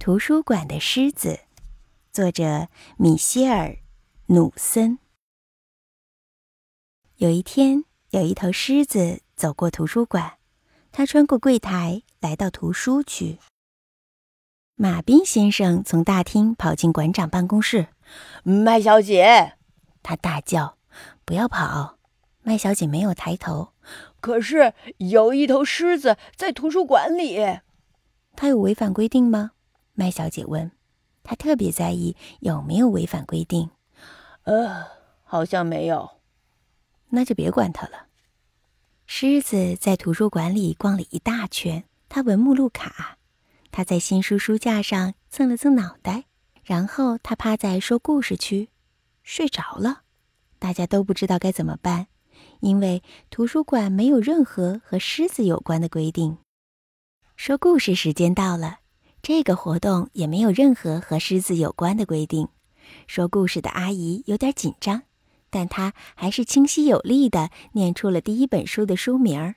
图书馆的狮子，作者米歇尔·努森。有一天，有一头狮子走过图书馆，它穿过柜台，来到图书区。马宾先生从大厅跑进馆长办公室，“麦小姐！”他大叫，“不要跑！”麦小姐没有抬头。可是有一头狮子在图书馆里，它有违反规定吗？麦小姐问。她特别在意有没有违反规定。呃，好像没有。那就别管他了。狮子在图书馆里逛了一大圈，他闻目录卡，他在新书书架上蹭了蹭脑袋，然后他趴在说故事区睡着了。大家都不知道该怎么办。因为图书馆没有任何和狮子有关的规定。说故事时间到了，这个活动也没有任何和狮子有关的规定。说故事的阿姨有点紧张，但她还是清晰有力地念出了第一本书的书名儿。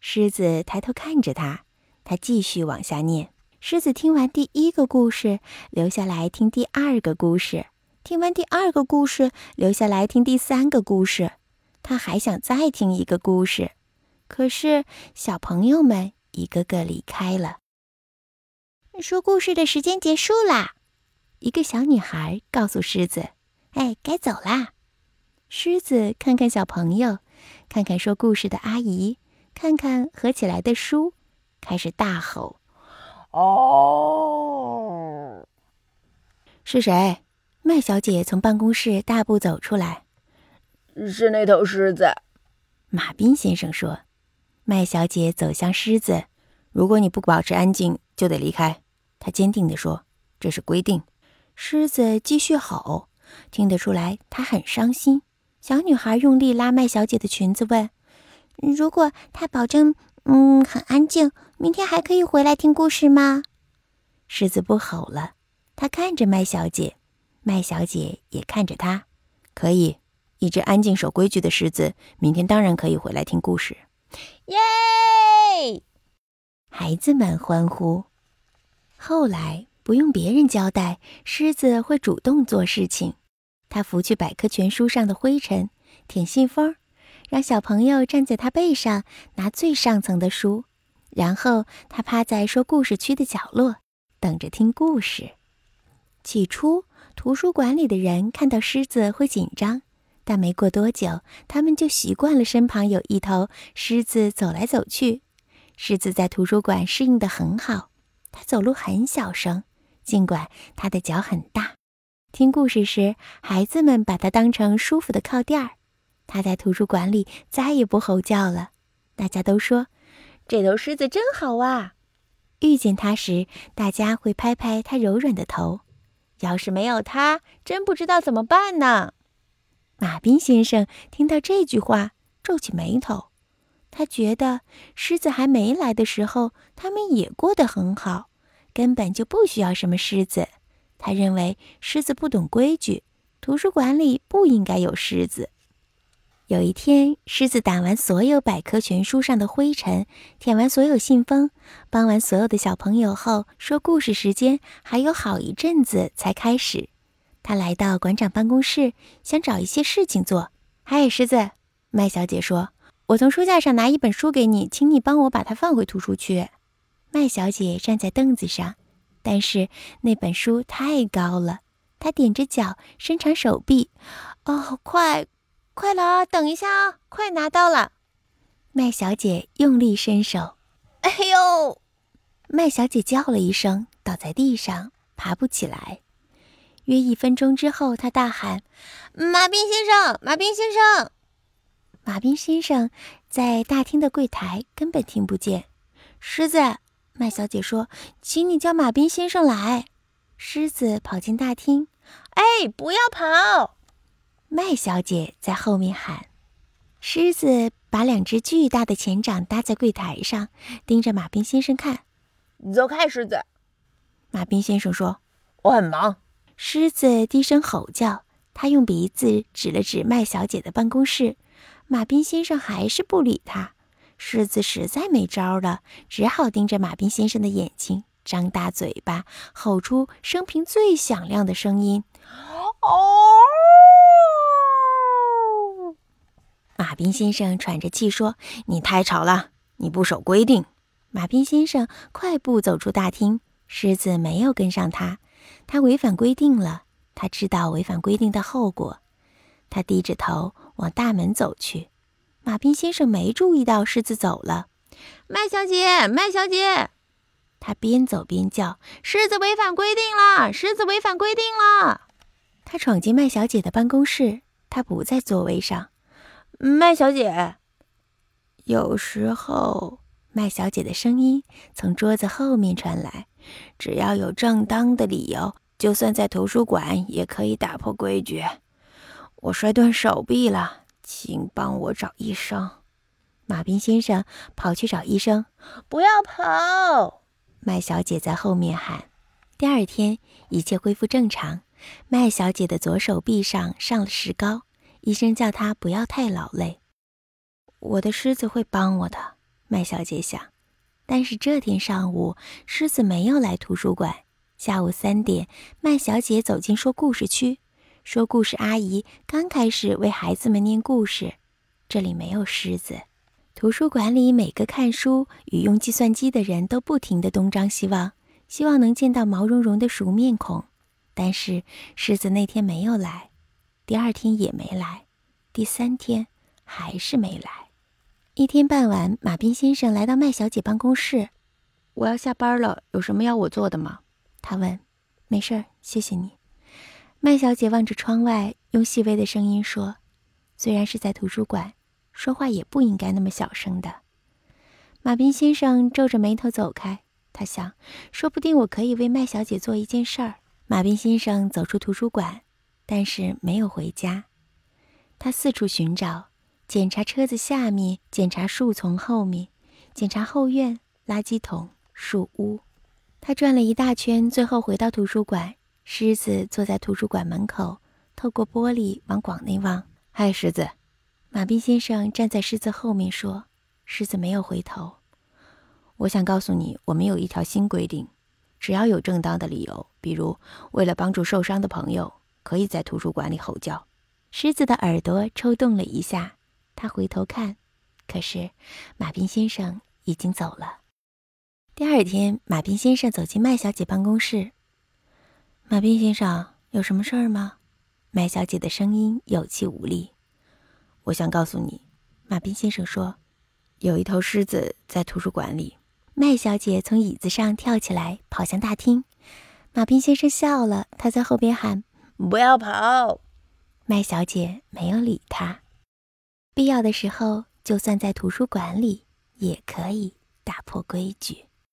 狮子抬头看着他，他继续往下念。狮子听完第一个故事，留下来听第二个故事；听完第二个故事，留下来听第三个故事。他还想再听一个故事，可是小朋友们一个个离开了。说故事的时间结束啦！一个小女孩告诉狮子：“哎，该走啦。”狮子看看小朋友，看看说故事的阿姨，看看合起来的书，开始大吼：“哦！”是谁？麦小姐从办公室大步走出来。是那头狮子，马斌先生说。麦小姐走向狮子：“如果你不保持安静，就得离开。”她坚定地说：“这是规定。”狮子继续吼，听得出来他很伤心。小女孩用力拉麦小姐的裙子，问：“如果他保证，嗯，很安静，明天还可以回来听故事吗？”狮子不吼了，他看着麦小姐，麦小姐也看着他，可以。一只安静守规矩的狮子，明天当然可以回来听故事。耶！孩子们欢呼。后来不用别人交代，狮子会主动做事情。它拂去百科全书上的灰尘，舔信封，让小朋友站在它背上拿最上层的书，然后它趴在说故事区的角落，等着听故事。起初，图书馆里的人看到狮子会紧张。但没过多久，他们就习惯了身旁有一头狮子走来走去。狮子在图书馆适应得很好，它走路很小声，尽管它的脚很大。听故事时，孩子们把它当成舒服的靠垫儿。它在图书馆里再也不吼叫了。大家都说：“这头狮子真好啊！”遇见它时，大家会拍拍它柔软的头。要是没有它，真不知道怎么办呢。马彬先生听到这句话，皱起眉头。他觉得狮子还没来的时候，他们也过得很好，根本就不需要什么狮子。他认为狮子不懂规矩，图书馆里不应该有狮子。有一天，狮子掸完所有百科全书上的灰尘，舔完所有信封，帮完所有的小朋友后，说故事时间还有好一阵子才开始。他来到馆长办公室，想找一些事情做。嗨，狮子，麦小姐说：“我从书架上拿一本书给你，请你帮我把它放回图书区。”麦小姐站在凳子上，但是那本书太高了。她踮着脚，伸长手臂。“哦，快，快了！等一下啊，快拿到了。”麦小姐用力伸手。“哎呦！”麦小姐叫了一声，倒在地上，爬不起来。约一分钟之后，她大喊：“马彬先生，马彬先生！”马彬先生在大厅的柜台根本听不见。狮子，麦小姐说：“请你叫马彬先生来。”狮子跑进大厅。“哎，不要跑！”麦小姐在后面喊。狮子把两只巨大的前掌搭在柜台上，盯着马彬先生看。“走开，狮子！”马彬先生说，“我很忙。”狮子低声吼叫，他用鼻子指了指麦小姐的办公室。马斌先生还是不理他。狮子实在没招了，只好盯着马斌先生的眼睛，张大嘴巴，吼出生平最响亮的声音：“哦！”马斌先生喘着气说：“你太吵了，你不守规定。”马斌先生快步走出大厅，狮子没有跟上他。他违反规定了，他知道违反规定的后果。他低着头往大门走去。马彬先生没注意到狮子走了。麦小姐，麦小姐，他边走边叫：“狮子违反规定了！狮子违反规定了！”他闯进麦小姐的办公室，她不在座位上。麦小姐，有时候麦小姐的声音从桌子后面传来：“只要有正当的理由，就算在图书馆也可以打破规矩。”我摔断手臂了，请帮我找医生。马彬先生跑去找医生。不要跑！麦小姐在后面喊。第二天，一切恢复正常。麦小姐的左手臂上上了石膏。医生叫她不要太劳累。我的狮子会帮我的，麦小姐想。但是这天上午，狮子没有来图书馆。下午三点，麦小姐走进说故事区。说故事阿姨刚开始为孩子们念故事。这里没有狮子。图书馆里每个看书与用计算机的人都不停地东张西望，希望能见到毛茸茸的熟面孔。但是狮子那天没有来，第二天也没来，第三天还是没来。一天傍晚，马斌先生来到麦小姐办公室。我要下班了，有什么要我做的吗？他问。没事儿，谢谢你。麦小姐望着窗外，用细微的声音说：“虽然是在图书馆，说话也不应该那么小声的。”马彬先生皱着眉头走开。他想，说不定我可以为麦小姐做一件事儿。马彬先生走出图书馆，但是没有回家。他四处寻找，检查车子下面，检查树丛后面，检查后院、垃圾桶、树屋。他转了一大圈，最后回到图书馆。狮子坐在图书馆门口，透过玻璃往馆内望。“嗨，狮子！”马斌先生站在狮子后面说。狮子没有回头。“我想告诉你，我们有一条新规定：只要有正当的理由，比如为了帮助受伤的朋友，可以在图书馆里吼叫。”狮子的耳朵抽动了一下，他回头看，可是马斌先生已经走了。第二天，马斌先生走进麦小姐办公室。马彬先生，有什么事儿吗？麦小姐的声音有气无力。我想告诉你，马彬先生说，有一头狮子在图书馆里。麦小姐从椅子上跳起来，跑向大厅。马彬先生笑了，他在后边喊：“不要跑！”麦小姐没有理他。必要的时候，就算在图书馆里，也可以打破规矩。